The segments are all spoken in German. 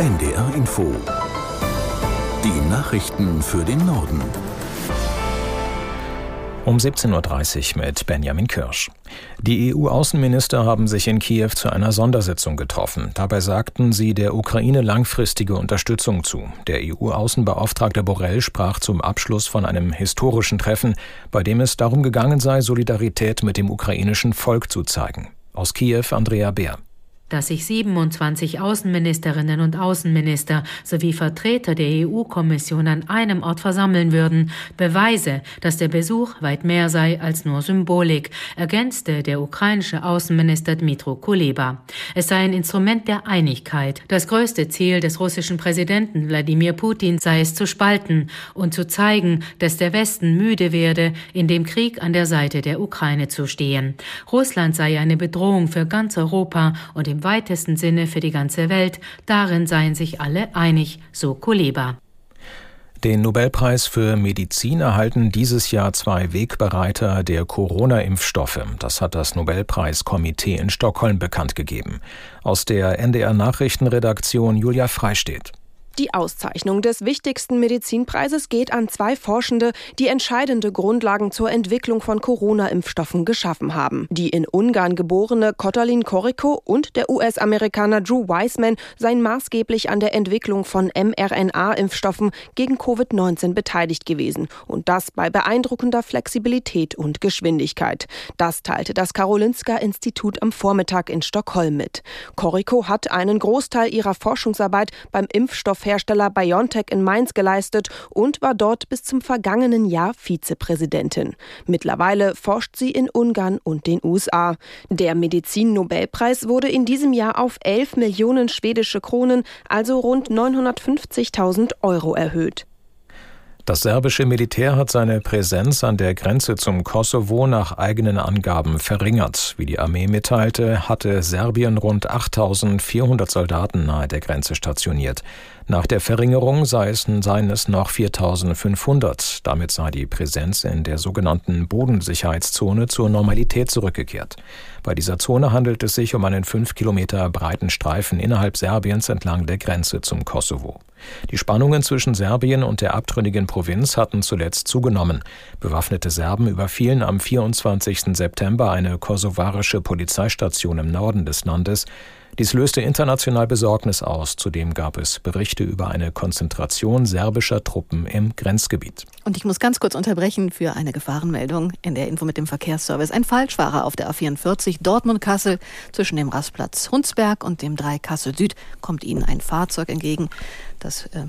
NDR Info. Die Nachrichten für den Norden. Um 17.30 Uhr mit Benjamin Kirsch. Die EU-Außenminister haben sich in Kiew zu einer Sondersitzung getroffen. Dabei sagten sie der Ukraine langfristige Unterstützung zu. Der EU-Außenbeauftragte Borrell sprach zum Abschluss von einem historischen Treffen, bei dem es darum gegangen sei, Solidarität mit dem ukrainischen Volk zu zeigen. Aus Kiew Andrea Beer dass sich 27 Außenministerinnen und Außenminister sowie Vertreter der EU-Kommission an einem Ort versammeln würden, beweise, dass der Besuch weit mehr sei als nur Symbolik, ergänzte der ukrainische Außenminister Dmitro Kuleba. Es sei ein Instrument der Einigkeit. Das größte Ziel des russischen Präsidenten Wladimir Putin sei es zu spalten und zu zeigen, dass der Westen müde werde, in dem Krieg an der Seite der Ukraine zu stehen. Russland sei eine Bedrohung für ganz Europa und im weitesten Sinne für die ganze Welt. Darin seien sich alle einig, so Kuleba. Den Nobelpreis für Medizin erhalten dieses Jahr zwei Wegbereiter der Corona-Impfstoffe. Das hat das Nobelpreiskomitee in Stockholm bekannt gegeben. Aus der NDR Nachrichtenredaktion Julia Freistedt. Die Auszeichnung des wichtigsten Medizinpreises geht an zwei Forschende, die entscheidende Grundlagen zur Entwicklung von Corona-Impfstoffen geschaffen haben. Die in Ungarn geborene Kotalin Koriko und der US-Amerikaner Drew Weissman seien maßgeblich an der Entwicklung von mRNA-Impfstoffen gegen Covid-19 beteiligt gewesen. Und das bei beeindruckender Flexibilität und Geschwindigkeit. Das teilte das Karolinska-Institut am Vormittag in Stockholm mit. Koriko hat einen Großteil ihrer Forschungsarbeit beim Impfstoff Impfstoffhersteller BioNTech in Mainz geleistet und war dort bis zum vergangenen Jahr Vizepräsidentin. Mittlerweile forscht sie in Ungarn und den USA. Der Medizin-Nobelpreis wurde in diesem Jahr auf 11 Millionen schwedische Kronen, also rund 950.000 Euro erhöht. Das serbische Militär hat seine Präsenz an der Grenze zum Kosovo nach eigenen Angaben verringert. Wie die Armee mitteilte, hatte Serbien rund 8400 Soldaten nahe der Grenze stationiert. Nach der Verringerung seien es noch 4500. Damit sei die Präsenz in der sogenannten Bodensicherheitszone zur Normalität zurückgekehrt. Bei dieser Zone handelt es sich um einen fünf Kilometer breiten Streifen innerhalb Serbiens entlang der Grenze zum Kosovo. Die Spannungen zwischen Serbien und der abtrünnigen Provinz hatten zuletzt zugenommen. Bewaffnete Serben überfielen am 24. September eine kosovarische Polizeistation im Norden des Landes. Dies löste international Besorgnis aus. Zudem gab es Berichte über eine Konzentration serbischer Truppen im Grenzgebiet. Und ich muss ganz kurz unterbrechen für eine Gefahrenmeldung in der Info mit dem Verkehrsservice. Ein Falschfahrer auf der A44 Dortmund-Kassel zwischen dem Rastplatz Hunsberg und dem 3 Kassel Süd kommt Ihnen ein Fahrzeug entgegen. Das äh,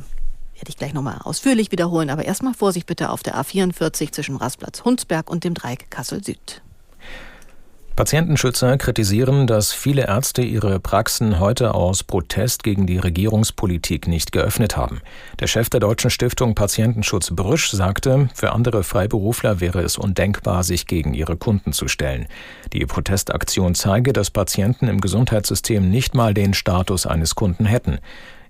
werde ich gleich nochmal ausführlich wiederholen. Aber erstmal Vorsicht bitte auf der A44 zwischen Rastplatz Hunsberg und dem Dreieck Kassel Süd. Patientenschützer kritisieren, dass viele Ärzte ihre Praxen heute aus Protest gegen die Regierungspolitik nicht geöffnet haben. Der Chef der Deutschen Stiftung Patientenschutz Brüsch sagte, für andere Freiberufler wäre es undenkbar, sich gegen ihre Kunden zu stellen. Die Protestaktion zeige, dass Patienten im Gesundheitssystem nicht mal den Status eines Kunden hätten.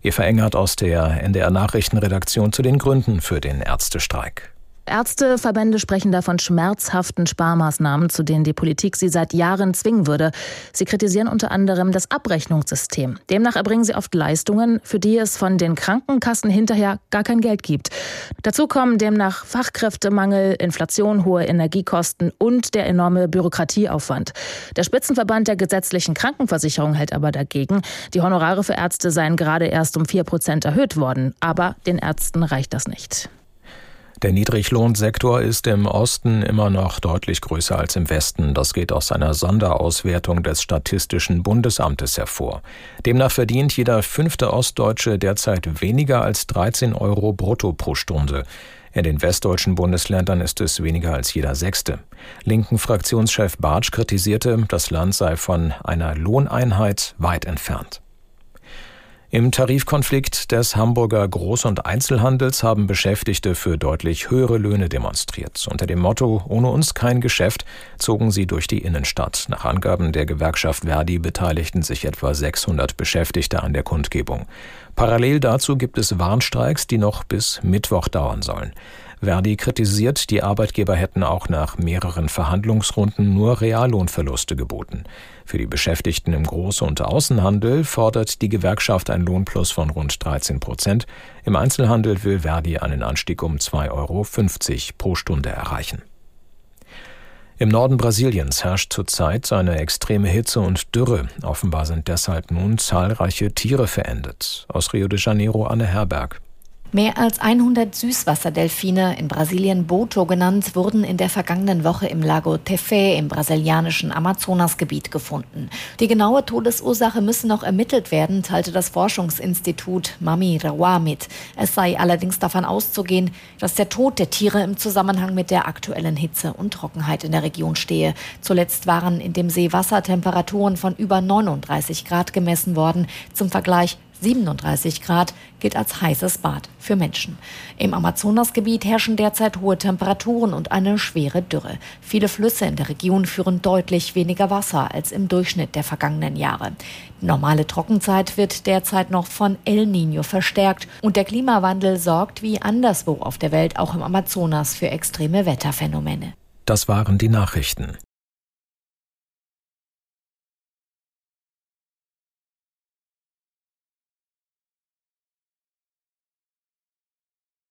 Eva Engert aus der NDR Nachrichtenredaktion zu den Gründen für den Ärztestreik. Ärzteverbände sprechen davon schmerzhaften Sparmaßnahmen, zu denen die Politik sie seit Jahren zwingen würde. Sie kritisieren unter anderem das Abrechnungssystem. Demnach erbringen sie oft Leistungen, für die es von den Krankenkassen hinterher gar kein Geld gibt. Dazu kommen demnach Fachkräftemangel, Inflation, hohe Energiekosten und der enorme Bürokratieaufwand. Der Spitzenverband der gesetzlichen Krankenversicherung hält aber dagegen, die Honorare für Ärzte seien gerade erst um vier Prozent erhöht worden. Aber den Ärzten reicht das nicht. Der Niedriglohnsektor ist im Osten immer noch deutlich größer als im Westen. Das geht aus einer Sonderauswertung des Statistischen Bundesamtes hervor. Demnach verdient jeder fünfte Ostdeutsche derzeit weniger als 13 Euro brutto pro Stunde. In den westdeutschen Bundesländern ist es weniger als jeder Sechste. Linken Fraktionschef Bartsch kritisierte, das Land sei von einer Lohneinheit weit entfernt. Im Tarifkonflikt des Hamburger Groß- und Einzelhandels haben Beschäftigte für deutlich höhere Löhne demonstriert. Unter dem Motto Ohne uns kein Geschäft zogen sie durch die Innenstadt. Nach Angaben der Gewerkschaft Verdi beteiligten sich etwa 600 Beschäftigte an der Kundgebung. Parallel dazu gibt es Warnstreiks, die noch bis Mittwoch dauern sollen. Verdi kritisiert, die Arbeitgeber hätten auch nach mehreren Verhandlungsrunden nur Reallohnverluste geboten. Für die Beschäftigten im Groß- und Außenhandel fordert die Gewerkschaft ein Lohnplus von rund 13 Prozent. Im Einzelhandel will Verdi einen Anstieg um 2,50 Euro pro Stunde erreichen. Im Norden Brasiliens herrscht zurzeit eine extreme Hitze und Dürre. Offenbar sind deshalb nun zahlreiche Tiere verendet. Aus Rio de Janeiro Anne Herberg. Mehr als 100 Süßwasserdelfine, in Brasilien Boto genannt, wurden in der vergangenen Woche im Lago Tefé im brasilianischen Amazonasgebiet gefunden. Die genaue Todesursache müsse noch ermittelt werden, teilte das Forschungsinstitut Mami Rawa mit. Es sei allerdings davon auszugehen, dass der Tod der Tiere im Zusammenhang mit der aktuellen Hitze und Trockenheit in der Region stehe. Zuletzt waren in dem See Wassertemperaturen von über 39 Grad gemessen worden. Zum Vergleich 37 Grad gilt als heißes Bad für Menschen. Im Amazonasgebiet herrschen derzeit hohe Temperaturen und eine schwere Dürre. Viele Flüsse in der Region führen deutlich weniger Wasser als im Durchschnitt der vergangenen Jahre. Die normale Trockenzeit wird derzeit noch von El Niño verstärkt und der Klimawandel sorgt wie anderswo auf der Welt auch im Amazonas für extreme Wetterphänomene. Das waren die Nachrichten.